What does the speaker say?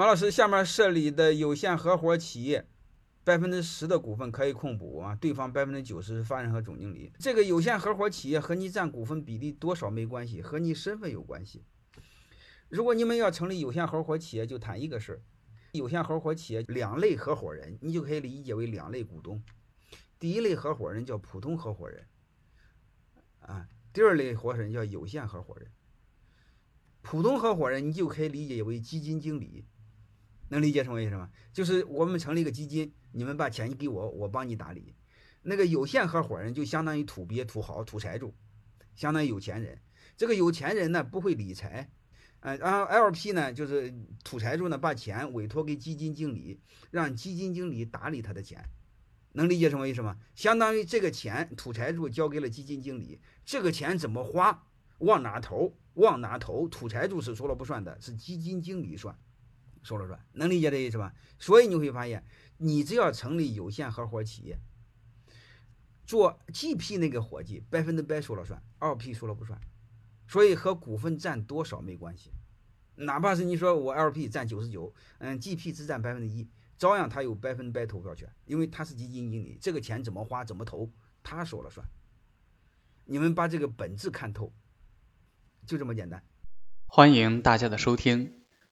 马老师下面设立的有限合伙企业，百分之十的股份可以控股啊，对方百分之九十是法人和总经理。这个有限合伙企业和你占股份比例多少没关系，和你身份有关系。如果你们要成立有限合伙企业，就谈一个事儿：有限合伙企业两类合伙人，你就可以理解为两类股东。第一类合伙人叫普通合伙人，啊，第二类合伙人叫有限合伙人。普通合伙人你就可以理解为基金经理，能理解什么意思吗？就是我们成立一个基金，你们把钱给我，我帮你打理。那个有限合伙人就相当于土鳖、土豪、土财主，相当于有钱人。这个有钱人呢不会理财，呃，然后 LP 呢就是土财主呢把钱委托给基金经理，让基金经理打理他的钱。能理解什么意思吗？相当于这个钱土财主交给了基金经理，这个钱怎么花，往哪投，往哪投，土财主是说了不算的，是基金经理算，说了算。能理解这意思吧？所以你会发现，你只要成立有限合伙企业，做 GP 那个伙计百分之百说了算，LP 说了不算，所以和股份占多少没关系。哪怕是你说我 LP 占九十九，嗯，GP 只占百分之一。照样他有百分百投票权，因为他是基金经理，这个钱怎么花怎么投，他说了算。你们把这个本质看透，就这么简单。欢迎大家的收听，